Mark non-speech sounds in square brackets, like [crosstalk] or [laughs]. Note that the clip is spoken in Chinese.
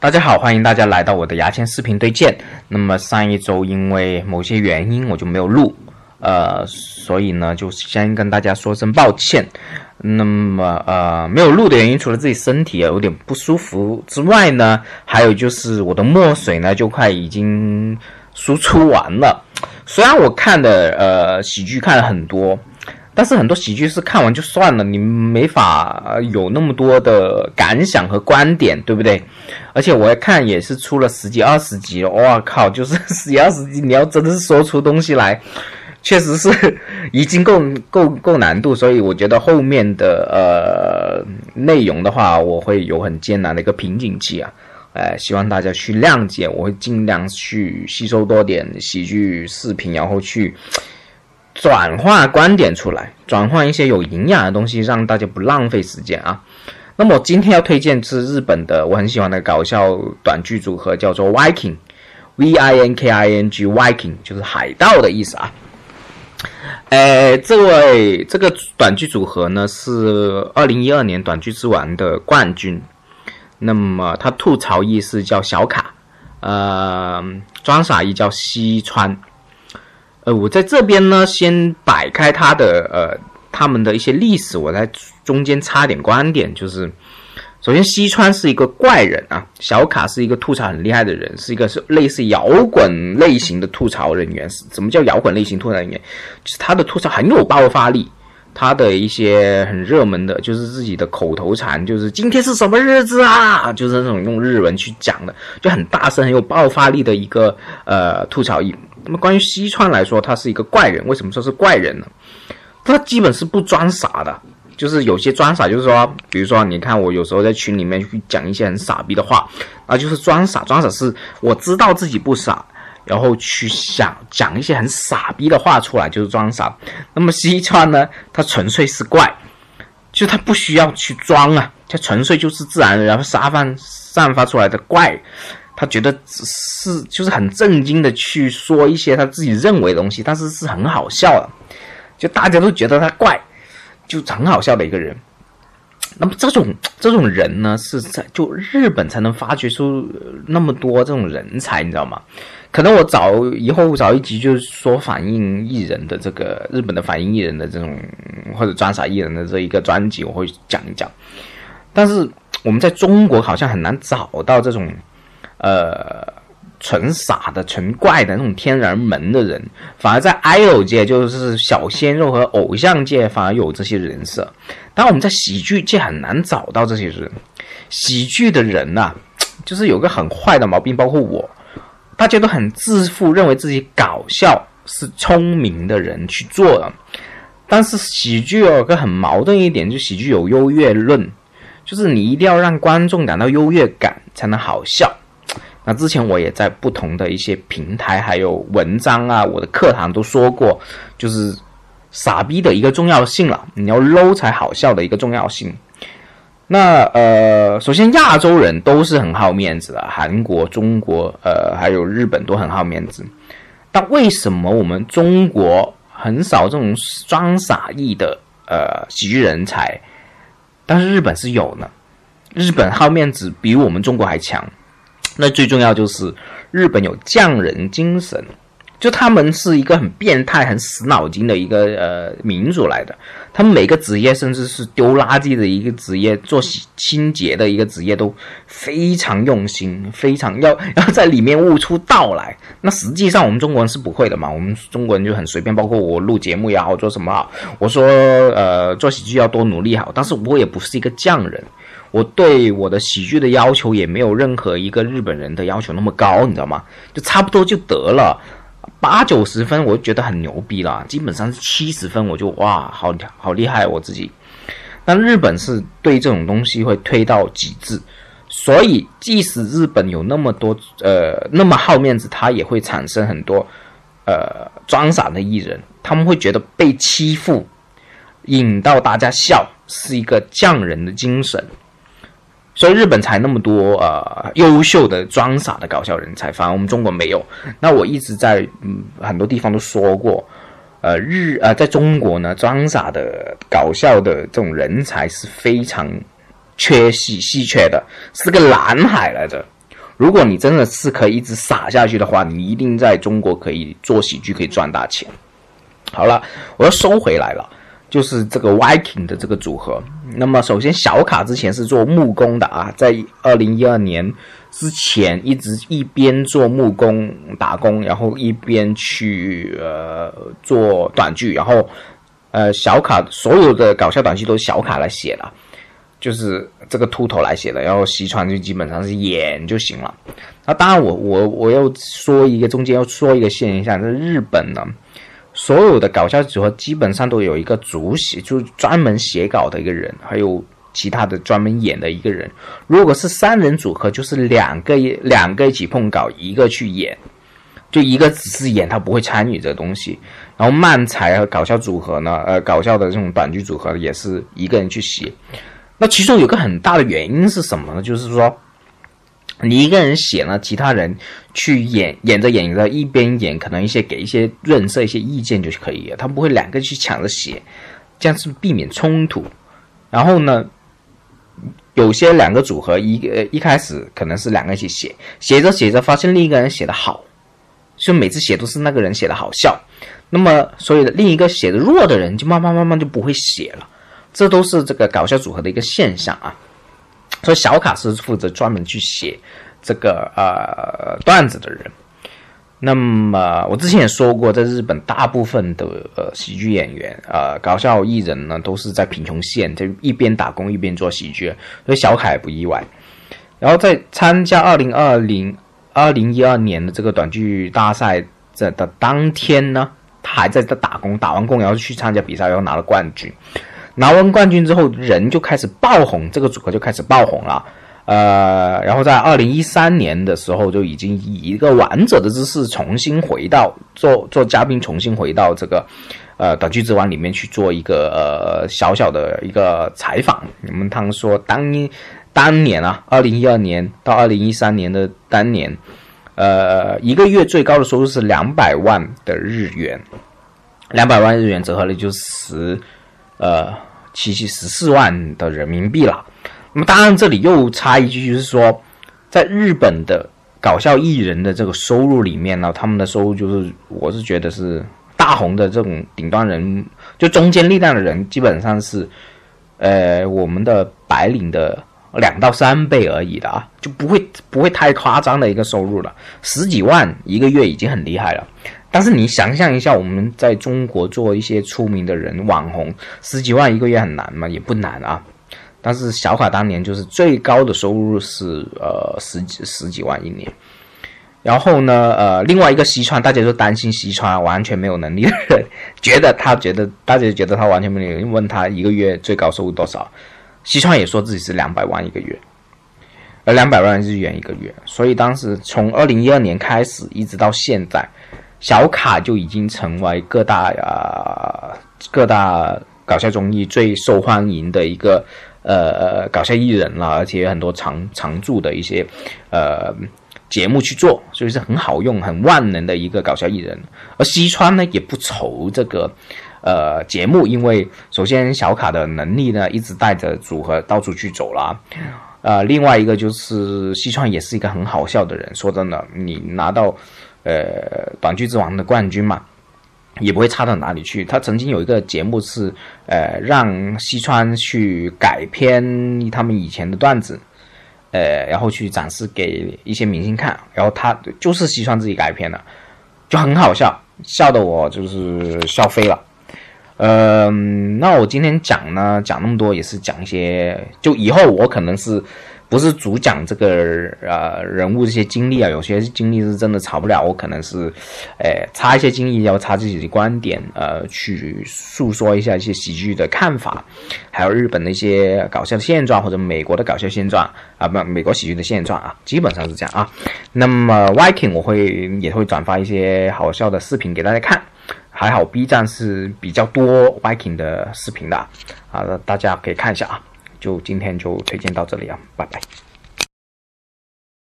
大家好，欢迎大家来到我的牙签视频推荐。那么上一周因为某些原因我就没有录，呃，所以呢就先跟大家说声抱歉。那么呃没有录的原因，除了自己身体有点不舒服之外呢，还有就是我的墨水呢就快已经输出完了。虽然我看的呃喜剧看了很多。但是很多喜剧是看完就算了，你没法有那么多的感想和观点，对不对？而且我看也是出了十几二十集了，我靠，就是 [laughs] 十几二十集，你要真的是说出东西来，确实是已经够够够难度。所以我觉得后面的呃内容的话，我会有很艰难的一个瓶颈期啊，哎，希望大家去谅解，我会尽量去吸收多点喜剧视频，然后去。转化观点出来，转换一些有营养的东西，让大家不浪费时间啊。那么我今天要推荐是日本的我很喜欢的搞笑短剧组合，叫做 Viking，V I N K I N G，Viking 就是海盗的意思啊。呃，这位这个短剧组合呢是二零一二年短剧之王的冠军。那么他吐槽意是叫小卡，呃，装傻意叫西川。呃，我在这边呢，先摆开他的呃，他们的一些历史，我在中间插点观点，就是首先西川是一个怪人啊，小卡是一个吐槽很厉害的人，是一个是类似摇滚类型的吐槽人员。什么叫摇滚类型吐槽人员？就是他的吐槽很有爆发力，他的一些很热门的，就是自己的口头禅，就是今天是什么日子啊，就是那种用日文去讲的，就很大声、很有爆发力的一个呃吐槽音。那么关于西川来说，他是一个怪人。为什么说是怪人呢？他基本是不装傻的，就是有些装傻，就是说，比如说，你看我有时候在群里面去讲一些很傻逼的话，那就是装傻。装傻是我知道自己不傻，然后去想讲一些很傻逼的话出来，就是装傻。那么西川呢，他纯粹是怪，就他不需要去装啊，他纯粹就是自然然后散发散发出来的怪。他觉得是就是很震惊的去说一些他自己认为的东西，但是是很好笑的，就大家都觉得他怪，就很好笑的一个人。那么这种这种人呢，是在就日本才能发掘出那么多这种人才，你知道吗？可能我找以后找一集就是说反映艺人的这个日本的反映艺人的这种或者装傻艺人的这一个专辑，我会讲一讲。但是我们在中国好像很难找到这种。呃，纯傻的、纯怪的那种天然门的人，反而在 idol 界，就是小鲜肉和偶像界，反而有这些人设。但我们在喜剧界很难找到这些人。喜剧的人呐，就是有个很坏的毛病，包括我，大家都很自负，认为自己搞笑是聪明的人去做的。但是喜剧有个很矛盾一点，就喜剧有优越论，就是你一定要让观众感到优越感，才能好笑。那之前我也在不同的一些平台，还有文章啊，我的课堂都说过，就是傻逼的一个重要性了。你要 low 才好笑的一个重要性。那呃，首先亚洲人都是很好面子的，韩国、中国，呃，还有日本都很好面子。但为什么我们中国很少这种装傻意的呃喜剧人才？但是日本是有呢。日本好面子比我们中国还强。那最重要就是日本有匠人精神，就他们是一个很变态、很死脑筋的一个呃民族来的。他们每个职业，甚至是丢垃圾的一个职业、做清洁的一个职业，都非常用心，非常要 [laughs] 要在里面悟出道来。那实际上我们中国人是不会的嘛？我们中国人就很随便，包括我录节目也好，做什么好，我说呃做喜剧要多努力好，但是我也不是一个匠人。我对我的喜剧的要求也没有任何一个日本人的要求那么高，你知道吗？就差不多就得了，八九十分我就觉得很牛逼了，基本上是七十分我就哇，好好厉害我自己。但日本是对这种东西会推到极致，所以即使日本有那么多呃那么好面子，他也会产生很多呃装傻的艺人，他们会觉得被欺负，引到大家笑是一个匠人的精神。所以日本才那么多呃优秀的装傻的搞笑人才，反而我们中国没有。那我一直在嗯很多地方都说过，呃日呃在中国呢，装傻的搞笑的这种人才是非常缺稀稀缺的，是个蓝海来着。如果你真的是可以一直傻下去的话，你一定在中国可以做喜剧，可以赚大钱。好了，我要收回来了，就是这个 Viking 的这个组合。那么，首先小卡之前是做木工的啊，在二零一二年之前一直一边做木工打工，然后一边去呃做短剧，然后呃小卡所有的搞笑短剧都是小卡来写的，就是这个秃头来写的，然后西川就基本上是演就行了。那当然，我我我要说一个中间要说一个现象，在日本呢。所有的搞笑组合基本上都有一个主写，就是专门写稿的一个人，还有其他的专门演的一个人。如果是三人组合，就是两个两个一起碰稿，一个去演，就一个只是演，他不会参与这东西。然后漫才和搞笑组合呢，呃，搞笑的这种短剧组合也是一个人去写。那其中有个很大的原因是什么呢？就是说。你一个人写呢，其他人去演演着演着，一边演，可能一些给一些润色、一些意见就可以。他不会两个去抢着写，这样是避免冲突。然后呢，有些两个组合一个一开始可能是两个一起写，写着写着发现另一个人写的好，所以每次写都是那个人写的好笑。那么，所以另一个写的弱的人就慢慢慢慢就不会写了。这都是这个搞笑组合的一个现象啊。所以小卡是负责专门去写这个呃段子的人。那么我之前也说过，在日本大部分的呃喜剧演员呃搞笑艺人呢，都是在贫穷线，就一边打工一边做喜剧，所以小卡也不意外。然后在参加二零二零二零一二年的这个短剧大赛这的当天呢，他还在这打工，打完工然后去参加比赛，然后拿了冠军。拿完冠军之后，人就开始爆红，这个组合就开始爆红了。呃，然后在二零一三年的时候，就已经以一个王者的姿势重新回到做做嘉宾，重新回到这个呃短剧之王里面去做一个呃小小的一个采访。你们他说当当年啊，二零一二年到二零一三年的当年，呃，一个月最高的收入是两百万的日元，两百万日元折合了就是十呃。七七十四万的人民币了，那么当然这里又插一句，就是说，在日本的搞笑艺人的这个收入里面呢，他们的收入就是，我是觉得是大红的这种顶端人，就中间力量的人，基本上是，呃，我们的白领的两到三倍而已的啊，就不会不会太夸张的一个收入了，十几万一个月已经很厉害了。但是你想象一下，我们在中国做一些出名的人、网红，十几万一个月很难吗？也不难啊。但是小卡当年就是最高的收入是呃十几十几万一年。然后呢，呃，另外一个西川，大家都担心西川完全没有能力的人，觉得他觉得大家觉得他完全没有能力，问他一个月最高收入多少，西川也说自己是两百万一个月，呃，两百万日元一个月。所以当时从二零一二年开始一直到现在。小卡就已经成为各大啊各大搞笑综艺最受欢迎的一个呃搞笑艺人了，而且有很多常常驻的一些呃节目去做，所以是很好用、很万能的一个搞笑艺人。而西川呢也不愁这个呃节目，因为首先小卡的能力呢一直带着组合到处去走了，呃，另外一个就是西川也是一个很好笑的人。说真的，你拿到。呃，短剧之王的冠军嘛，也不会差到哪里去。他曾经有一个节目是，呃，让西川去改编他们以前的段子，呃，然后去展示给一些明星看。然后他就是西川自己改编的，就很好笑，笑的我就是笑飞了。嗯，那我今天讲呢，讲那么多也是讲一些，就以后我可能是。不是主讲这个呃人物这些经历啊，有些经历是真的查不了，我可能是，诶插一些经历，要插自己的观点，呃，去诉说一下一些喜剧的看法，还有日本的一些搞笑的现状或者美国的搞笑现状啊，不，美国喜剧的现状啊，基本上是这样啊。那么 Viking 我会也会转发一些好笑的视频给大家看，还好 B 站是比较多 Viking 的视频的，啊，大家可以看一下啊。就今天就推荐到这里啊，拜拜。